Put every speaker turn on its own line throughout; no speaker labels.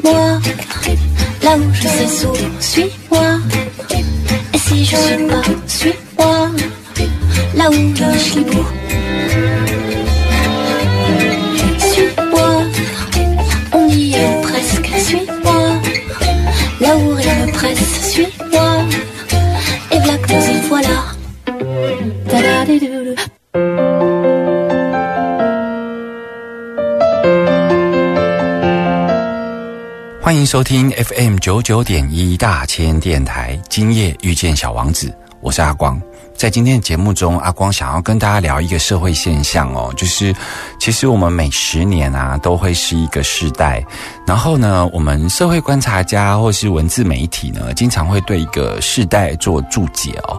Suis-moi, là où je sais sourd, suis-moi. Et si je suis pas, suis-moi, là où je suis beau.
收听 FM 九九点一大千电台，今夜遇见小王子，我是阿光。在今天的节目中，阿光想要跟大家聊一个社会现象哦，就是其实我们每十年啊都会是一个世代，然后呢，我们社会观察家或是文字媒体呢，经常会对一个世代做注解哦。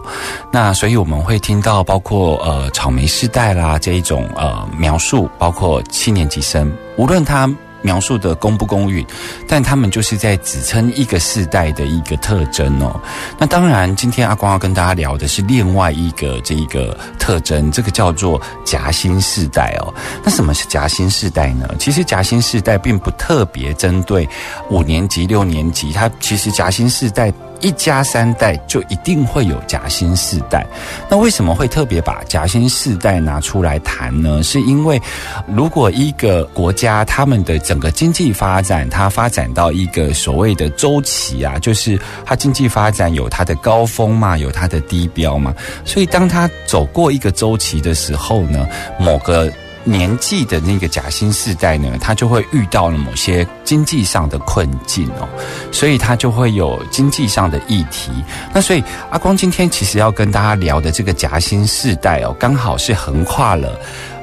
那所以我们会听到包括呃草莓世代啦这一种呃描述，包括七年级生，无论他。描述的公不公允，但他们就是在指称一个世代的一个特征哦。那当然，今天阿光要跟大家聊的是另外一个这一个特征，这个叫做夹心世代哦。那什么是夹心世代呢？其实夹心世代并不特别针对五年级、六年级，它其实夹心世代。一家三代就一定会有夹心世代，那为什么会特别把夹心世代拿出来谈呢？是因为如果一个国家他们的整个经济发展，它发展到一个所谓的周期啊，就是它经济发展有它的高峰嘛，有它的低标嘛，所以当它走过一个周期的时候呢，某个。年纪的那个夹心世代呢，他就会遇到了某些经济上的困境哦，所以他就会有经济上的议题。那所以阿光今天其实要跟大家聊的这个夹心世代哦，刚好是横跨了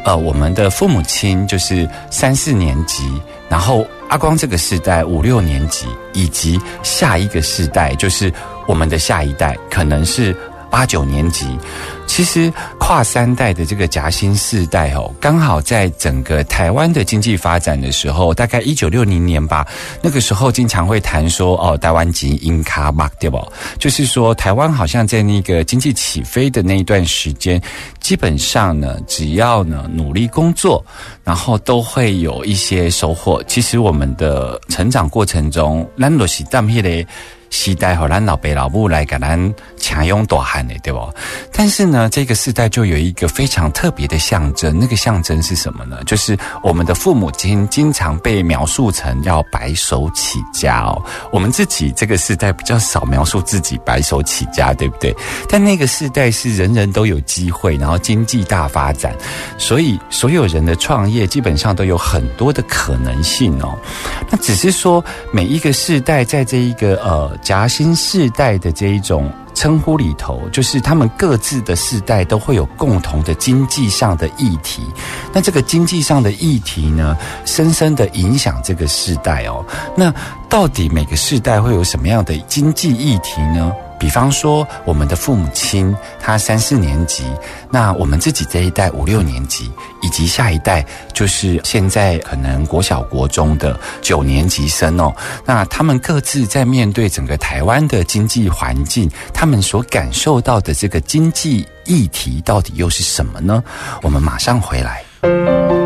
呃我们的父母亲就是三四年级，然后阿光这个世代五六年级，以及下一个世代就是我们的下一代，可能是八九年级。其实跨三代的这个夹心世代哦，刚好在整个台湾的经济发展的时候，大概一九六零年吧，那个时候经常会谈说哦，台湾籍英卡 mark 对不？就是说台湾好像在那个经济起飞的那一段时间，基本上呢，只要呢努力工作，然后都会有一些收获。其实我们的成长过程中，咱都是当迄个。时代和咱老爸老母来给咱强拥大汉的，对不？但是呢，这个时代就有一个非常特别的象征，那个象征是什么呢？就是我们的父母亲经常被描述成要白手起家哦。我们自己这个时代比较少描述自己白手起家，对不对？但那个时代是人人都有机会，然后经济大发展，所以所有人的创业基本上都有很多的可能性哦。那只是说每一个世代在这一个呃。夹心世代的这一种称呼里头，就是他们各自的世代都会有共同的经济上的议题。那这个经济上的议题呢，深深的影响这个世代哦。那到底每个世代会有什么样的经济议题呢？比方说，我们的父母亲他三四年级，那我们自己这一代五六年级，以及下一代就是现在可能国小国中的九年级生哦，那他们各自在面对整个台湾的经济环境，他们所感受到的这个经济议题到底又是什么呢？我们马上回来。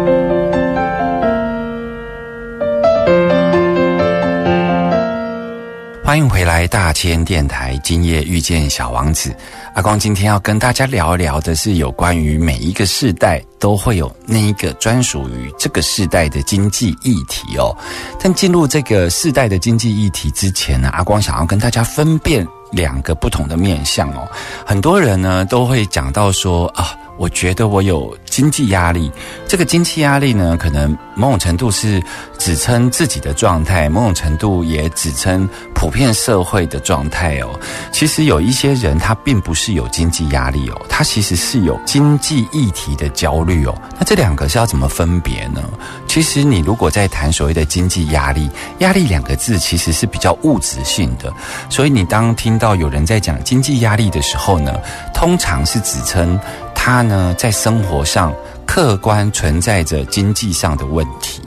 欢迎回来，大千电台。今夜遇见小王子，阿光今天要跟大家聊一聊的是有关于每一个世代都会有那一个专属于这个世代的经济议题哦。但进入这个世代的经济议题之前呢，阿光想要跟大家分辨两个不同的面向哦。很多人呢都会讲到说啊，我觉得我有经济压力。这个经济压力呢，可能某种程度是指称自己的状态，某种程度也指称普遍社会的状态哦。其实有一些人他并不是有经济压力哦，他其实是有经济议题的焦虑哦。那这两个是要怎么分别呢？其实你如果在谈所谓的经济压力，压力两个字其实是比较物质性的，所以你当听到有人在讲经济压力的时候呢，通常是指称他呢在生活上客观存在着经济上的问题，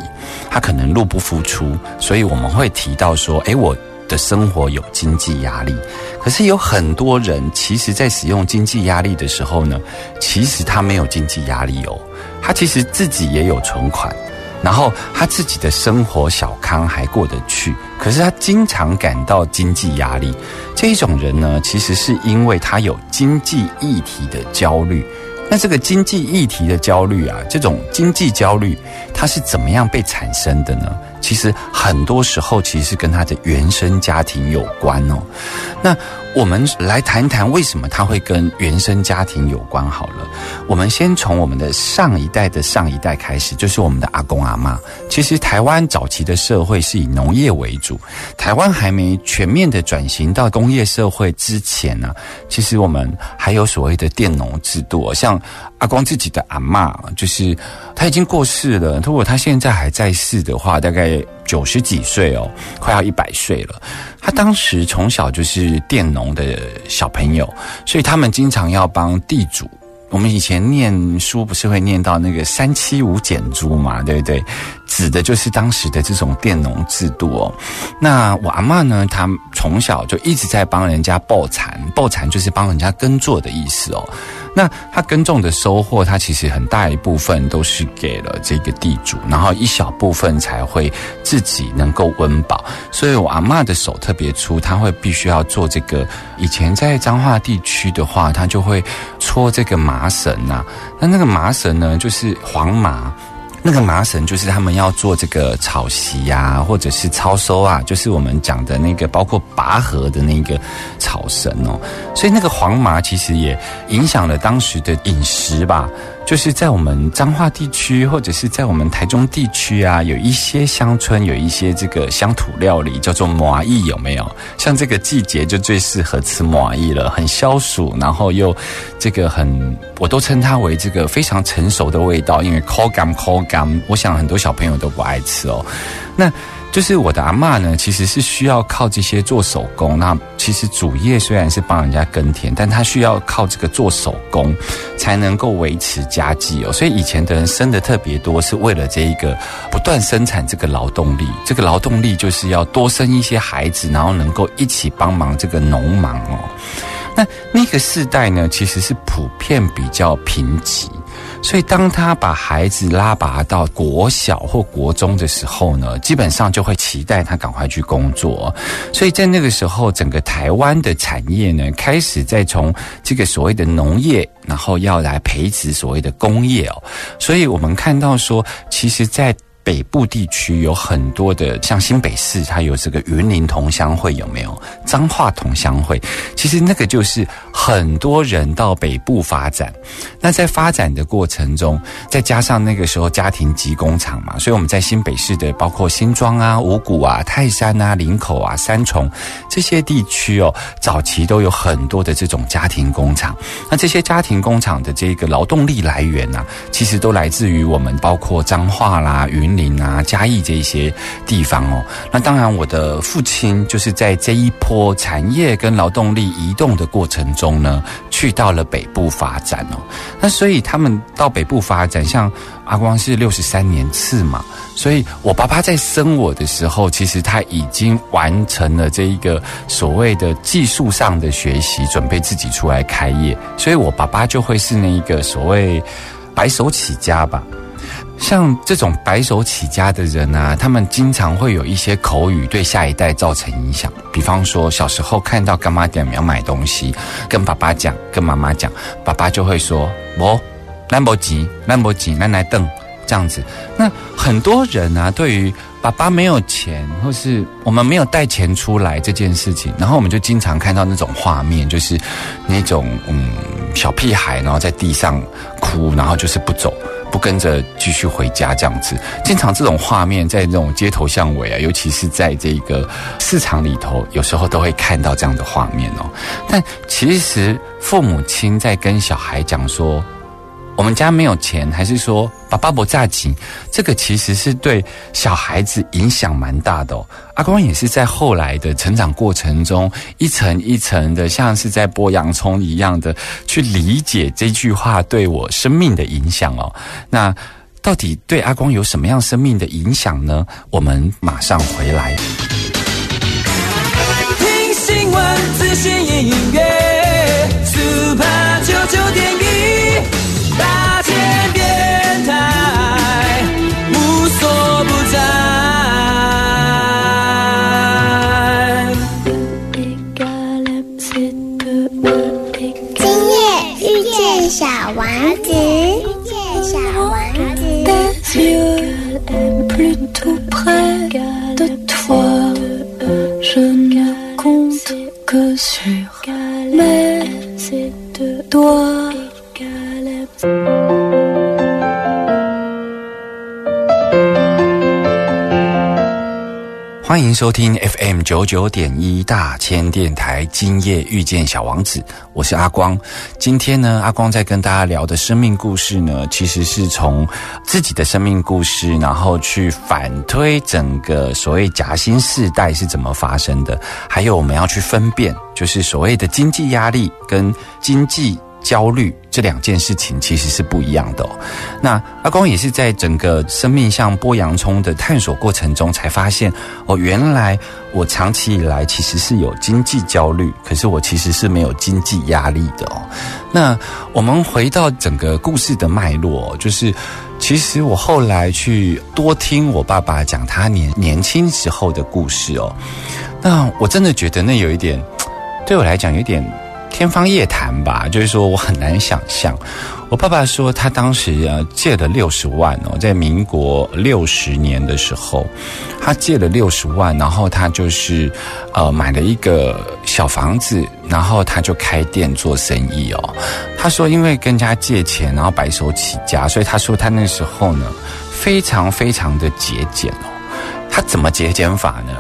他可能入不敷出，所以我们会提到说，诶，我的生活有经济压力。可是有很多人其实在使用经济压力的时候呢，其实他没有经济压力哦，他其实自己也有存款。然后他自己的生活小康还过得去，可是他经常感到经济压力。这一种人呢，其实是因为他有经济议题的焦虑。那这个经济议题的焦虑啊，这种经济焦虑，它是怎么样被产生的呢？其实很多时候其实是跟他的原生家庭有关哦。那我们来谈谈为什么他会跟原生家庭有关好了。我们先从我们的上一代的上一代开始，就是我们的阿公阿妈。其实台湾早期的社会是以农业为主，台湾还没全面的转型到工业社会之前呢，其实我们还有所谓的佃农制度。像阿光自己的阿妈，就是他已经过世了。如果他现在还在世的话，大概九十几岁哦，快要一百岁了。他当时从小就是佃农的小朋友，所以他们经常要帮地主。我们以前念书不是会念到那个三七五减租嘛，对不对？指的就是当时的这种佃农制度哦。那我阿妈呢，她从小就一直在帮人家抱蚕，抱蚕就是帮人家耕作的意思哦。那他耕种的收获，他其实很大一部分都是给了这个地主，然后一小部分才会自己能够温饱。所以我阿妈的手特别粗，他会必须要做这个。以前在彰化地区的话，他就会搓这个麻绳呐。那那个麻绳呢，就是黄麻。那个麻绳就是他们要做这个草席呀，或者是操收啊，就是我们讲的那个包括拔河的那个草绳哦。所以那个黄麻其实也影响了当时的饮食吧。就是在我们彰化地区，或者是在我们台中地区啊，有一些乡村有一些这个乡土料理叫做麻意，有没有？像这个季节就最适合吃麻意了，很消暑，然后又这个很，我都称它为这个非常成熟的味道，因为口感口感，我想很多小朋友都不爱吃哦。那。就是我的阿妈呢，其实是需要靠这些做手工。那其实主业虽然是帮人家耕田，但他需要靠这个做手工才能够维持家计哦。所以以前的人生的特别多，是为了这一个不断生产这个劳动力。这个劳动力就是要多生一些孩子，然后能够一起帮忙这个农忙哦。那那个世代呢，其实是普遍比较贫瘠。所以，当他把孩子拉拔到国小或国中的时候呢，基本上就会期待他赶快去工作。所以在那个时候，整个台湾的产业呢，开始在从这个所谓的农业，然后要来培植所谓的工业哦。所以我们看到说，其实，在北部地区有很多的，像新北市，它有这个云林同乡会，有没有彰化同乡会？其实那个就是很多人到北部发展。那在发展的过程中，再加上那个时候家庭级工厂嘛，所以我们在新北市的包括新庄啊、五股啊、泰山啊、林口啊、三重这些地区哦，早期都有很多的这种家庭工厂。那这些家庭工厂的这个劳动力来源呢，其实都来自于我们包括彰化啦、云。林啊，嘉义这一些地方哦，那当然，我的父亲就是在这一波产业跟劳动力移动的过程中呢，去到了北部发展哦。那所以他们到北部发展，像阿光是六十三年次嘛，所以我爸爸在生我的时候，其实他已经完成了这一个所谓的技术上的学习，准备自己出来开业，所以我爸爸就会是那一个所谓白手起家吧。像这种白手起家的人啊，他们经常会有一些口语对下一代造成影响。比方说，小时候看到干妈店要买东西，跟爸爸讲，跟妈妈讲，爸爸就会说：“我兰博基，兰博基，奶奶等。”这样子。那很多人啊，对于爸爸没有钱，或是我们没有带钱出来这件事情，然后我们就经常看到那种画面，就是那种嗯。小屁孩，然后在地上哭，然后就是不走。跟着继续回家这样子，经常这种画面在这种街头巷尾啊，尤其是在这个市场里头，有时候都会看到这样的画面哦。但其实父母亲在跟小孩讲说。我们家没有钱，还是说爸爸不炸紧？这个其实是对小孩子影响蛮大的哦。阿光也是在后来的成长过程中，一层一层的，像是在剥洋葱一样的去理解这句话对我生命的影响哦。那到底对阿光有什么样生命的影响呢？我们马上回来。
听新闻，资讯音乐
Je ne compte que sur mes doigts.
欢迎收听 FM 九九点一大千电台，今夜遇见小王子，我是阿光。今天呢，阿光在跟大家聊的生命故事呢，其实是从自己的生命故事，然后去反推整个所谓夹心世代是怎么发生的，还有我们要去分辨，就是所谓的经济压力跟经济。焦虑这两件事情其实是不一样的哦。那阿光也是在整个生命像剥洋葱的探索过程中，才发现哦，原来我长期以来其实是有经济焦虑，可是我其实是没有经济压力的哦。那我们回到整个故事的脉络，就是其实我后来去多听我爸爸讲他年年轻时候的故事哦，那我真的觉得那有一点对我来讲有点。天方夜谭吧，就是说我很难想象。我爸爸说，他当时啊借了六十万哦，在民国六十年的时候，他借了六十万，然后他就是呃买了一个小房子，然后他就开店做生意哦。他说，因为跟人家借钱，然后白手起家，所以他说他那时候呢非常非常的节俭哦。他怎么节俭法呢？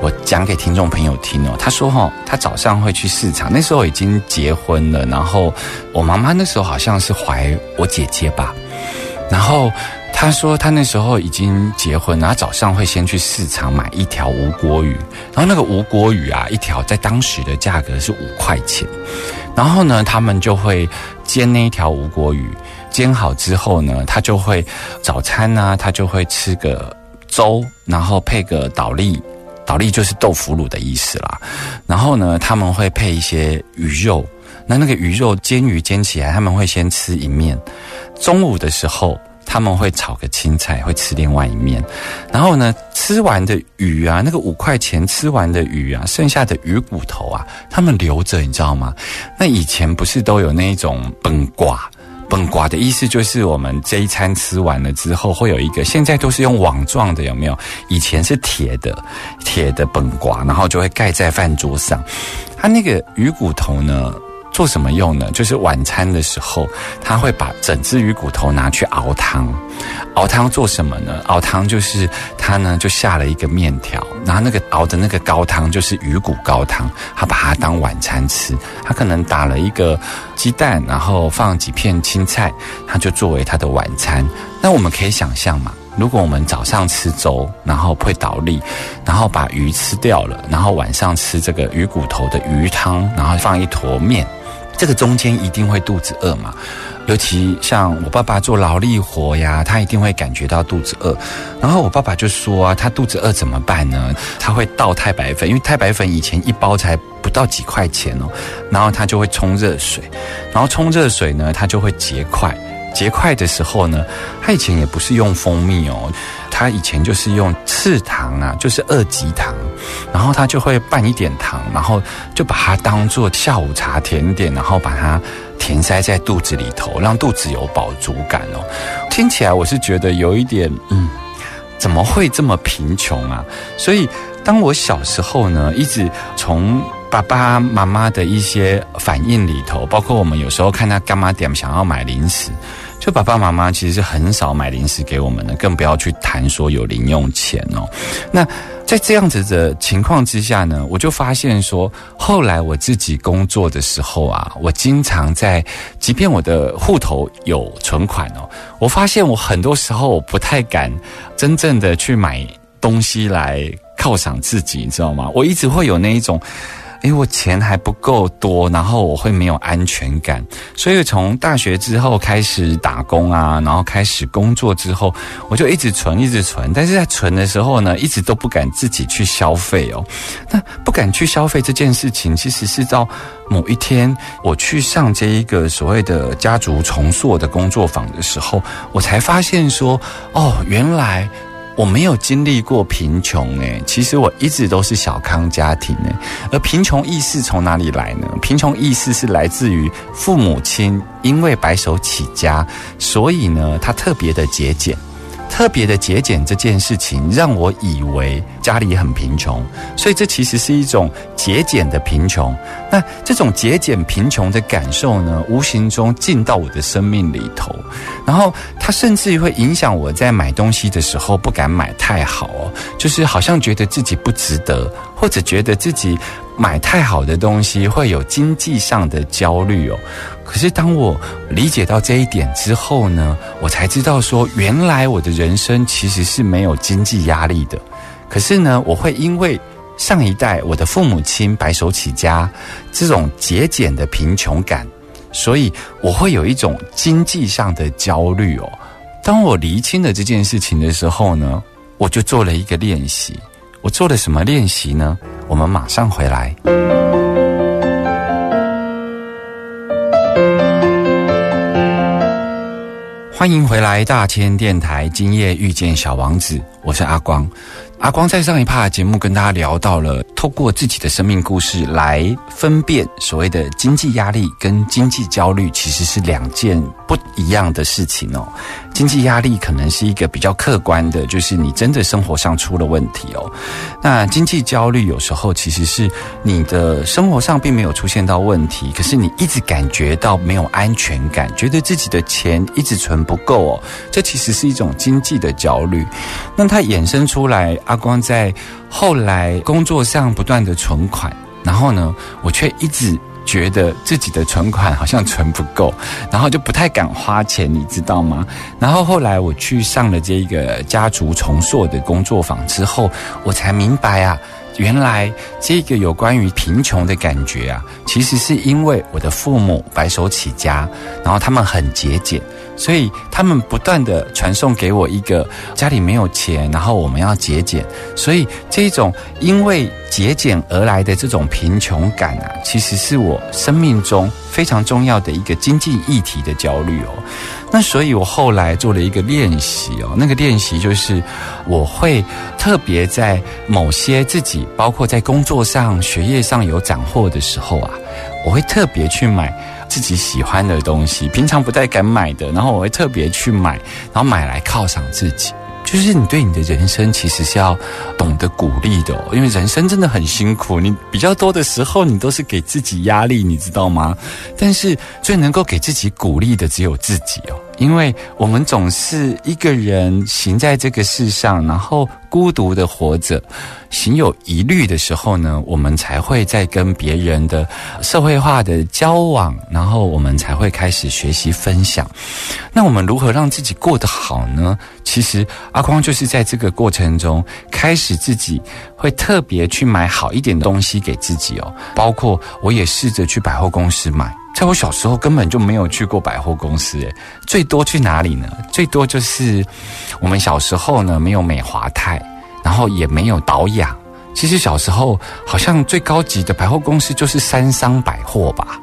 我讲给听众朋友听哦。他说哈，他早上会去市场，那时候已经结婚了，然后我妈妈那时候好像是怀我姐姐吧。然后他说他那时候已经结婚，然后早上会先去市场买一条无锅鱼，然后那个无锅鱼啊，一条在当时的价格是五块钱。然后呢，他们就会煎那一条无锅鱼，煎好之后呢，他就会早餐呢，他就会吃个。粥，然后配个倒粒，倒粒就是豆腐乳的意思啦。然后呢，他们会配一些鱼肉，那那个鱼肉煎鱼煎起来，他们会先吃一面。中午的时候，他们会炒个青菜，会吃另外一面。然后呢，吃完的鱼啊，那个五块钱吃完的鱼啊，剩下的鱼骨头啊，他们留着，你知道吗？那以前不是都有那一种崩挂？本瓜的意思就是我们这一餐吃完了之后，会有一个现在都是用网状的，有没有？以前是铁的，铁的本瓜，然后就会盖在饭桌上。它那个鱼骨头呢？做什么用呢？就是晚餐的时候，他会把整只鱼骨头拿去熬汤。熬汤做什么呢？熬汤就是他呢就下了一个面条，然后那个熬的那个高汤就是鱼骨高汤，他把它当晚餐吃。他可能打了一个鸡蛋，然后放几片青菜，他就作为他的晚餐。那我们可以想象嘛，如果我们早上吃粥，然后配倒粒，然后把鱼吃掉了，然后晚上吃这个鱼骨头的鱼汤，然后放一坨面。这个中间一定会肚子饿嘛，尤其像我爸爸做劳力活呀，他一定会感觉到肚子饿。然后我爸爸就说啊，他肚子饿怎么办呢？他会倒太白粉，因为太白粉以前一包才不到几块钱哦。然后他就会冲热水，然后冲热水呢，他就会结块。结块的时候呢，他以前也不是用蜂蜜哦，他以前就是用赤糖啊，就是二级糖，然后他就会拌一点糖，然后就把它当做下午茶甜点，然后把它填塞在肚子里头，让肚子有饱足感哦。听起来我是觉得有一点，嗯，怎么会这么贫穷啊？所以当我小时候呢，一直从爸爸妈妈的一些反应里头，包括我们有时候看他干妈点想要买零食，就爸爸妈妈其实是很少买零食给我们的，更不要去谈说有零用钱哦。那在这样子的情况之下呢，我就发现说，后来我自己工作的时候啊，我经常在，即便我的户头有存款哦，我发现我很多时候我不太敢真正的去买东西来犒赏自己，你知道吗？我一直会有那一种。因为，我钱还不够多，然后我会没有安全感，所以从大学之后开始打工啊，然后开始工作之后，我就一直存，一直存。但是在存的时候呢，一直都不敢自己去消费哦。那不敢去消费这件事情，其实是到某一天我去上这一个所谓的家族重塑的工作坊的时候，我才发现说，哦，原来。我没有经历过贫穷诶，其实我一直都是小康家庭诶。而贫穷意识从哪里来呢？贫穷意识是来自于父母亲因为白手起家，所以呢，他特别的节俭。特别的节俭这件事情，让我以为家里很贫穷，所以这其实是一种节俭的贫穷。那这种节俭贫穷的感受呢，无形中进到我的生命里头，然后它甚至于会影响我在买东西的时候不敢买太好哦，就是好像觉得自己不值得，或者觉得自己买太好的东西会有经济上的焦虑哦。可是当我理解到这一点之后呢，我才知道说，原来我的人生其实是没有经济压力的。可是呢，我会因为上一代我的父母亲白手起家，这种节俭的贫穷感，所以我会有一种经济上的焦虑哦。当我厘清了这件事情的时候呢，我就做了一个练习。我做了什么练习呢？我们马上回来。欢迎回来，大千电台，今夜遇见小王子，我是阿光。阿光在上一趴节目跟大家聊到了，透过自己的生命故事来分辨所谓的经济压力跟经济焦虑，其实是两件不一样的事情哦。经济压力可能是一个比较客观的，就是你真的生活上出了问题哦。那经济焦虑有时候其实是你的生活上并没有出现到问题，可是你一直感觉到没有安全感，觉得自己的钱一直存不够哦。这其实是一种经济的焦虑。那它衍生出来，阿光在后来工作上不断的存款，然后呢，我却一直。觉得自己的存款好像存不够，然后就不太敢花钱，你知道吗？然后后来我去上了这个家族重塑的工作坊之后，我才明白啊，原来这个有关于贫穷的感觉啊，其实是因为我的父母白手起家，然后他们很节俭。所以他们不断的传送给我一个家里没有钱，然后我们要节俭。所以这种因为节俭而来的这种贫穷感啊，其实是我生命中非常重要的一个经济议题的焦虑哦。那所以我后来做了一个练习哦，那个练习就是我会特别在某些自己，包括在工作上、学业上有斩获的时候啊，我会特别去买。自己喜欢的东西，平常不太敢买的，然后我会特别去买，然后买来犒赏自己。就是你对你的人生其实是要懂得鼓励的，因为人生真的很辛苦。你比较多的时候，你都是给自己压力，你知道吗？但是最能够给自己鼓励的只有自己哦。因为我们总是一个人行在这个世上，然后孤独的活着，行有疑虑的时候呢，我们才会在跟别人的社会化的交往，然后我们才会开始学习分享。那我们如何让自己过得好呢？其实阿光就是在这个过程中，开始自己会特别去买好一点的东西给自己哦，包括我也试着去百货公司买。在我小时候根本就没有去过百货公司，诶，最多去哪里呢？最多就是我们小时候呢没有美华泰，然后也没有导雅。其实小时候好像最高级的百货公司就是三商百货吧。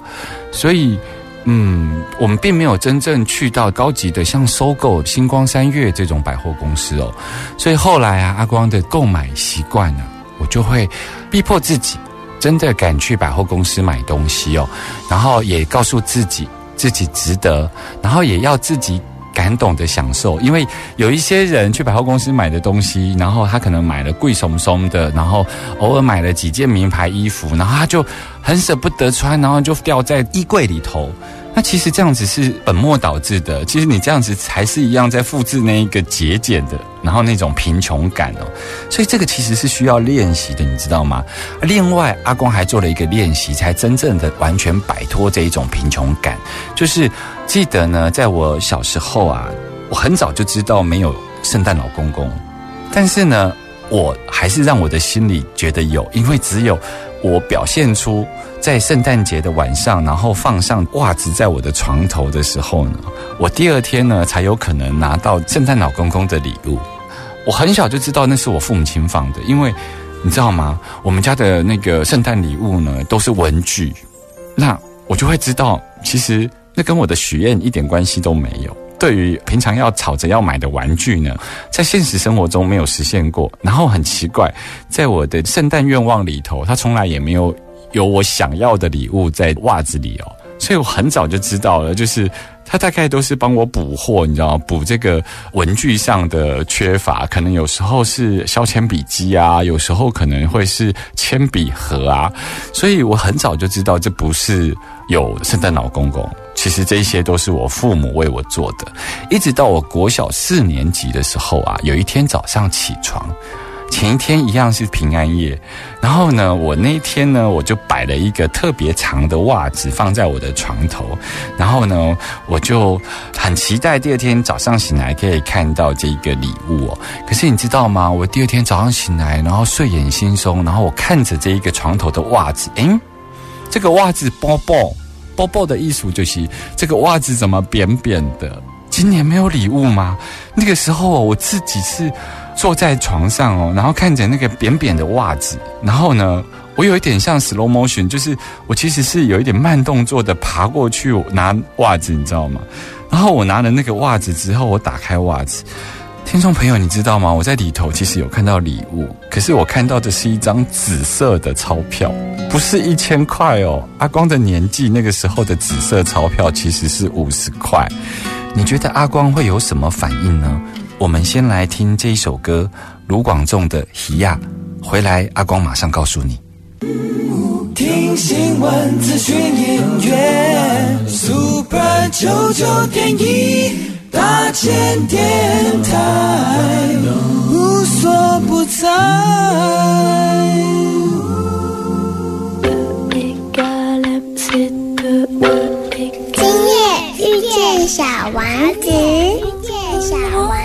所以，嗯，我们并没有真正去到高级的，像收购星光三月这种百货公司哦。所以后来啊，阿光的购买习惯呢，我就会逼迫自己。真的敢去百货公司买东西哦，然后也告诉自己自己值得，然后也要自己敢懂得享受，因为有一些人去百货公司买的东西，然后他可能买了贵松松的，然后偶尔买了几件名牌衣服，然后他就很舍不得穿，然后就掉在衣柜里头。那其实这样子是本末倒置的。其实你这样子还是一样在复制那一个节俭的，然后那种贫穷感哦。所以这个其实是需要练习的，你知道吗？另外，阿光还做了一个练习，才真正的完全摆脱这一种贫穷感。就是记得呢，在我小时候啊，我很早就知道没有圣诞老公公，但是呢，我还是让我的心里觉得有，因为只有我表现出。在圣诞节的晚上，然后放上袜子在我的床头的时候呢，我第二天呢才有可能拿到圣诞老公公的礼物。我很小就知道那是我父母亲放的，因为你知道吗？我们家的那个圣诞礼物呢都是文具，那我就会知道，其实那跟我的许愿一点关系都没有。对于平常要吵着要买的玩具呢，在现实生活中没有实现过。然后很奇怪，在我的圣诞愿望里头，它从来也没有。有我想要的礼物在袜子里哦，所以我很早就知道了，就是他大概都是帮我补货，你知道吗？补这个文具上的缺乏，可能有时候是削铅笔机啊，有时候可能会是铅笔盒啊，所以我很早就知道这不是有圣诞老公公，其实这些都是我父母为我做的。一直到我国小四年级的时候啊，有一天早上起床。前一天一样是平安夜，然后呢，我那天呢，我就摆了一个特别长的袜子放在我的床头，然后呢，我就很期待第二天早上醒来可以看到这个礼物哦。可是你知道吗？我第二天早上醒来，然后睡眼惺忪，然后我看着这一个床头的袜子，诶，这个袜子包包包包的艺术就是这个袜子怎么扁扁的？今年没有礼物吗？那个时候我自己是。坐在床上哦，然后看着那个扁扁的袜子，然后呢，我有一点像 slow motion，就是我其实是有一点慢动作的爬过去拿袜子，你知道吗？然后我拿了那个袜子之后，我打开袜子，听众朋友，你知道吗？我在里头其实有看到礼物，可是我看到的是一张紫色的钞票，不是一千块哦。阿光的年纪那个时候的紫色钞票其实是五十块，你觉得阿光会有什么反应呢？我们先来听这一首歌，卢广仲的《喜亚》。回来，阿光马上告诉你。
听新闻、资讯、音乐，Super 九九点一大千电台，无所不在。
今夜遇见小王子，遇见小王。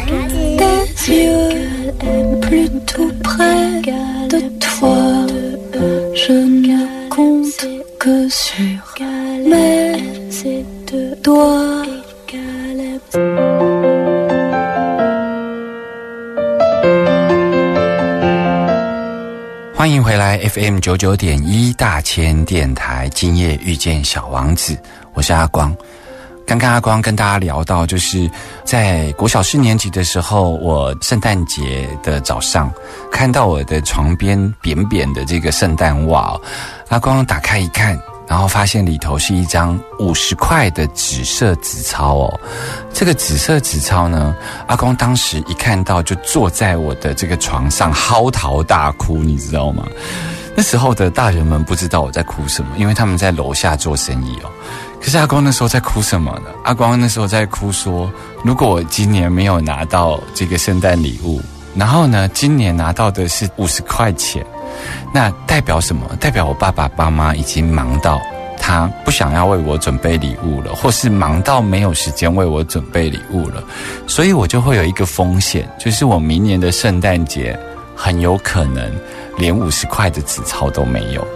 欢迎回来，FM 九九点一大千电台，今夜遇见小王子，我是阿光。刚刚阿光跟大家聊到，就是在国小四年级的时候，我圣诞节的早上看到我的床边扁扁的这个圣诞袜，阿光打开一看，然后发现里头是一张五十块的紫色纸钞哦。这个紫色纸钞呢，阿光当时一看到就坐在我的这个床上嚎啕大哭，你知道吗？那时候的大人们不知道我在哭什么，因为他们在楼下做生意哦。可是阿光那时候在哭什么呢？阿光那时候在哭说：“如果我今年没有拿到这个圣诞礼物，然后呢，今年拿到的是五十块钱，那代表什么？代表我爸爸妈妈已经忙到他不想要为我准备礼物了，或是忙到没有时间为我准备礼物了。所以我就会有一个风险，就是我明年的圣诞节很有可能连五十块的纸钞都没有，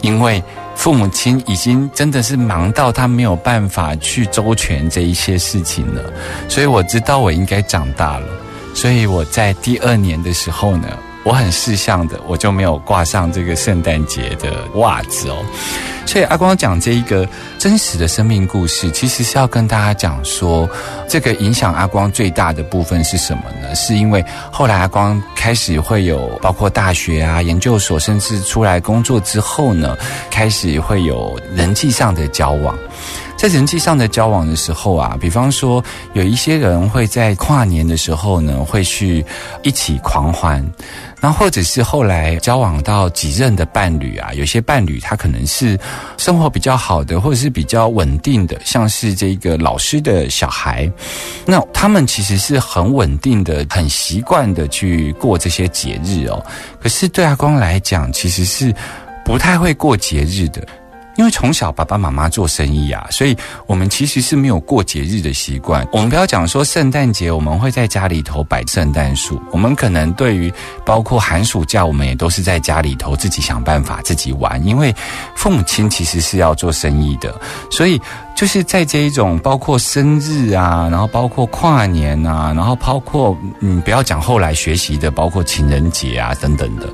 因为。”父母亲已经真的是忙到他没有办法去周全这一些事情了，所以我知道我应该长大了，所以我在第二年的时候呢。我很识相的，我就没有挂上这个圣诞节的袜子哦。所以阿光讲这一个真实的生命故事，其实是要跟大家讲说，这个影响阿光最大的部分是什么呢？是因为后来阿光开始会有包括大学啊、研究所，甚至出来工作之后呢，开始会有人际上的交往。在人际上的交往的时候啊，比方说有一些人会在跨年的时候呢，会去一起狂欢。那或者是后来交往到几任的伴侣啊，有些伴侣他可能是生活比较好的，或者是比较稳定的，像是这个老师的小孩，那他们其实是很稳定的，很习惯的去过这些节日哦。可是对阿光来讲，其实是不太会过节日的。因为从小爸爸妈妈做生意啊，所以我们其实是没有过节日的习惯。我们不要讲说圣诞节，我们会在家里头摆圣诞树。我们可能对于包括寒暑假，我们也都是在家里头自己想办法自己玩。因为父母亲其实是要做生意的，所以就是在这一种包括生日啊，然后包括跨年啊，然后包括嗯，不要讲后来学习的，包括情人节啊等等的，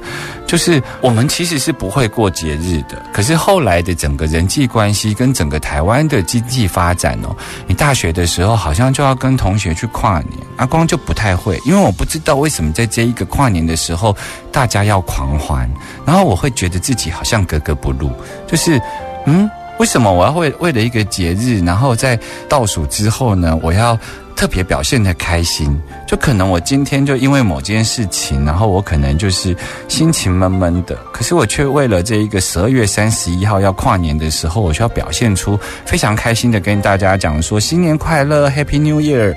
就是我们其实是不会过节日的。可是后来的整个人际关系跟整个台湾的经济发展哦，你大学的时候好像就要跟同学去跨年，阿光就不太会，因为我不知道为什么在这一个跨年的时候大家要狂欢，然后我会觉得自己好像格格不入，就是嗯，为什么我要为为了一个节日，然后在倒数之后呢，我要。特别表现的开心，就可能我今天就因为某件事情，然后我可能就是心情闷闷的，可是我却为了这一个十二月三十一号要跨年的时候，我需要表现出非常开心的跟大家讲说新年快乐，Happy New Year。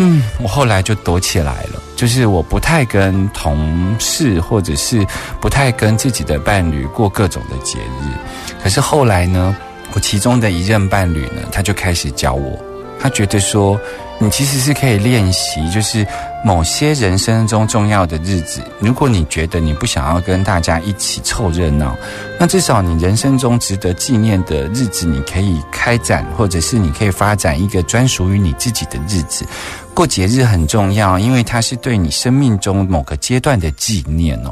嗯，我后来就躲起来了，就是我不太跟同事或者是不太跟自己的伴侣过各种的节日。可是后来呢，我其中的一任伴侣呢，他就开始教我，他觉得说。你其实是可以练习，就是某些人生中重要的日子，如果你觉得你不想要跟大家一起凑热闹，那至少你人生中值得纪念的日子，你可以开展，或者是你可以发展一个专属于你自己的日子。过节日很重要，因为它是对你生命中某个阶段的纪念哦。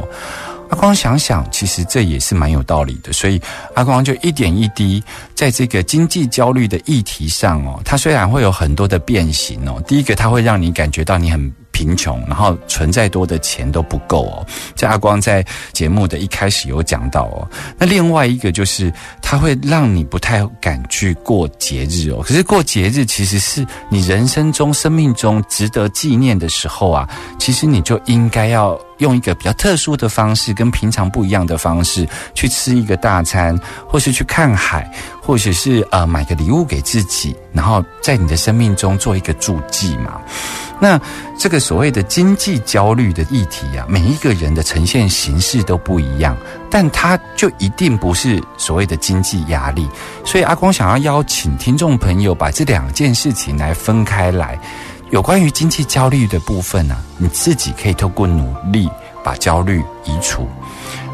阿光想想，其实这也是蛮有道理的，所以阿光就一点一滴，在这个经济焦虑的议题上哦，它虽然会有很多的变形哦，第一个它会让你感觉到你很。贫穷，然后存再多的钱都不够哦。这阿光在节目的一开始有讲到哦。那另外一个就是，它会让你不太敢去过节日哦。可是过节日其实是你人生中、生命中值得纪念的时候啊。其实你就应该要用一个比较特殊的方式，跟平常不一样的方式去吃一个大餐，或是去看海，或者是呃买个礼物给自己，然后在你的生命中做一个注记嘛。那这个所谓的经济焦虑的议题啊，每一个人的呈现形式都不一样，但它就一定不是所谓的经济压力。所以阿光想要邀请听众朋友把这两件事情来分开来。有关于经济焦虑的部分呢，你自己可以透过努力把焦虑移除。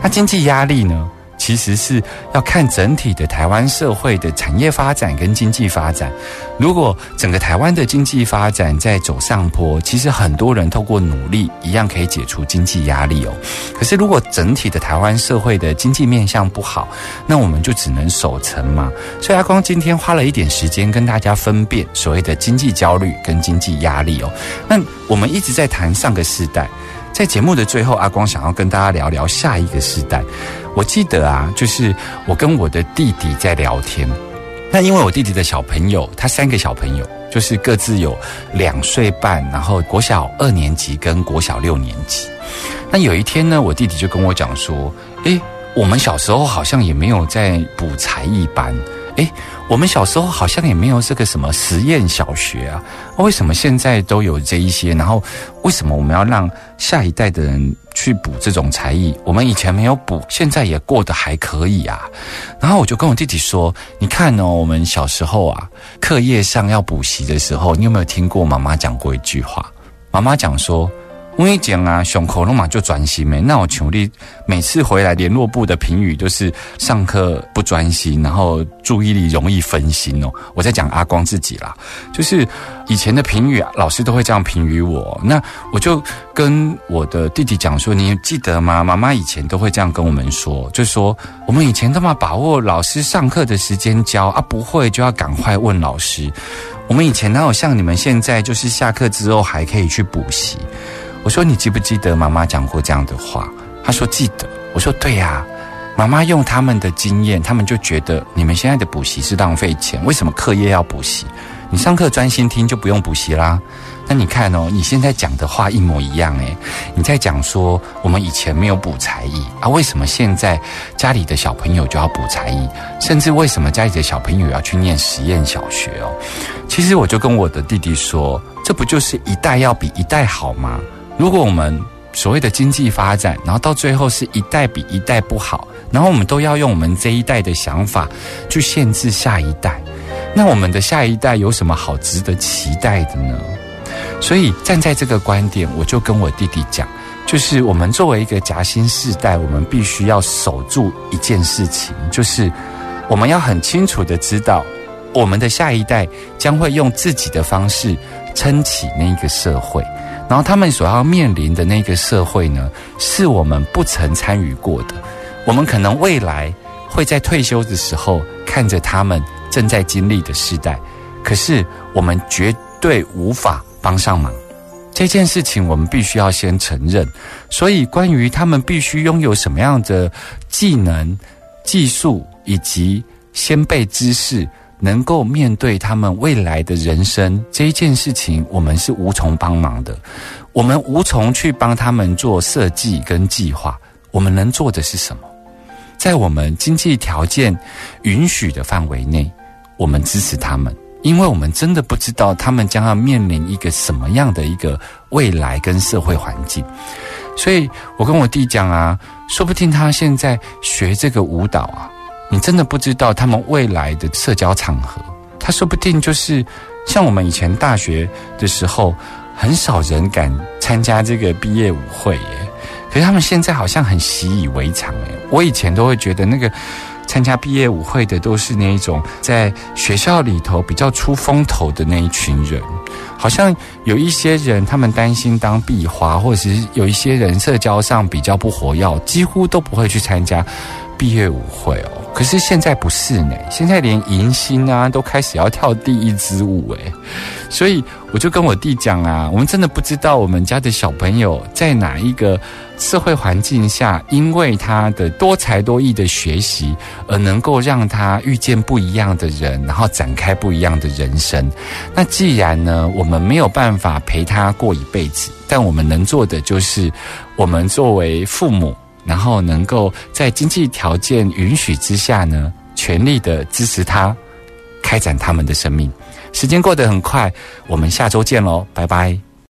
那经济压力呢？其实是要看整体的台湾社会的产业发展跟经济发展。如果整个台湾的经济发展在走上坡，其实很多人透过努力一样可以解除经济压力哦。可是如果整体的台湾社会的经济面向不好，那我们就只能守城嘛。所以阿光今天花了一点时间跟大家分辨所谓的经济焦虑跟经济压力哦。那我们一直在谈上个世代。在节目的最后，阿光想要跟大家聊聊下一个时代。我记得啊，就是我跟我的弟弟在聊天。那因为我弟弟的小朋友，他三个小朋友，就是各自有两岁半，然后国小二年级跟国小六年级。那有一天呢，我弟弟就跟我讲说：“诶，我们小时候好像也没有在补才艺班。”哎，我们小时候好像也没有这个什么实验小学啊，为什么现在都有这一些？然后为什么我们要让下一代的人去补这种才艺？我们以前没有补，现在也过得还可以啊。然后我就跟我弟弟说：“你看哦，我们小时候啊，课业上要补习的时候，你有没有听过妈妈讲过一句话？妈妈讲说。”我跟你讲啊，胸口那嘛就专心没。那我求你每次回来联络部的评语都是上课不专心，然后注意力容易分心哦。我在讲阿光自己啦，就是以前的评语，老师都会这样评语我。那我就跟我的弟弟讲说，你记得吗？妈妈以前都会这样跟我们说，就说我们以前都嘛把握老师上课的时间教啊，不会就要赶快问老师。我们以前哪有像你们现在，就是下课之后还可以去补习。我说你记不记得妈妈讲过这样的话？他说记得。我说对呀，妈妈妈用他们的经验，他们就觉得你们现在的补习是浪费钱，为什么课业要补习？你上课专心听就不用补习啦。那你看哦，你现在讲的话一模一样诶，你在讲说我们以前没有补才艺啊，为什么现在家里的小朋友就要补才艺？甚至为什么家里的小朋友要去念实验小学哦？其实我就跟我的弟弟说，这不就是一代要比一代好吗？如果我们所谓的经济发展，然后到最后是一代比一代不好，然后我们都要用我们这一代的想法去限制下一代，那我们的下一代有什么好值得期待的呢？所以站在这个观点，我就跟我弟弟讲，就是我们作为一个夹心世代，我们必须要守住一件事情，就是我们要很清楚的知道，我们的下一代将会用自己的方式撑起那个社会。然后他们所要面临的那个社会呢，是我们不曾参与过的。我们可能未来会在退休的时候看着他们正在经历的时代，可是我们绝对无法帮上忙。这件事情我们必须要先承认。所以，关于他们必须拥有什么样的技能、技术以及先辈知识。能够面对他们未来的人生这一件事情，我们是无从帮忙的。我们无从去帮他们做设计跟计划。我们能做的是什么？在我们经济条件允许的范围内，我们支持他们，因为我们真的不知道他们将要面临一个什么样的一个未来跟社会环境。所以我跟我弟讲啊，说不定他现在学这个舞蹈啊。你真的不知道他们未来的社交场合，他说不定就是像我们以前大学的时候，很少人敢参加这个毕业舞会耶。可是他们现在好像很习以为常耶。我以前都会觉得那个参加毕业舞会的都是那一种在学校里头比较出风头的那一群人，好像有一些人他们担心当壁花，或者是有一些人社交上比较不活跃，几乎都不会去参加毕业舞会哦。可是现在不是呢，现在连迎新啊都开始要跳第一支舞诶，所以我就跟我弟讲啊，我们真的不知道我们家的小朋友在哪一个社会环境下，因为他的多才多艺的学习，而能够让他遇见不一样的人，然后展开不一样的人生。那既然呢，我们没有办法陪他过一辈子，但我们能做的就是，我们作为父母。然后能够在经济条件允许之下呢，全力的支持他开展他们的生命。时间过得很快，我们下周见喽，拜拜。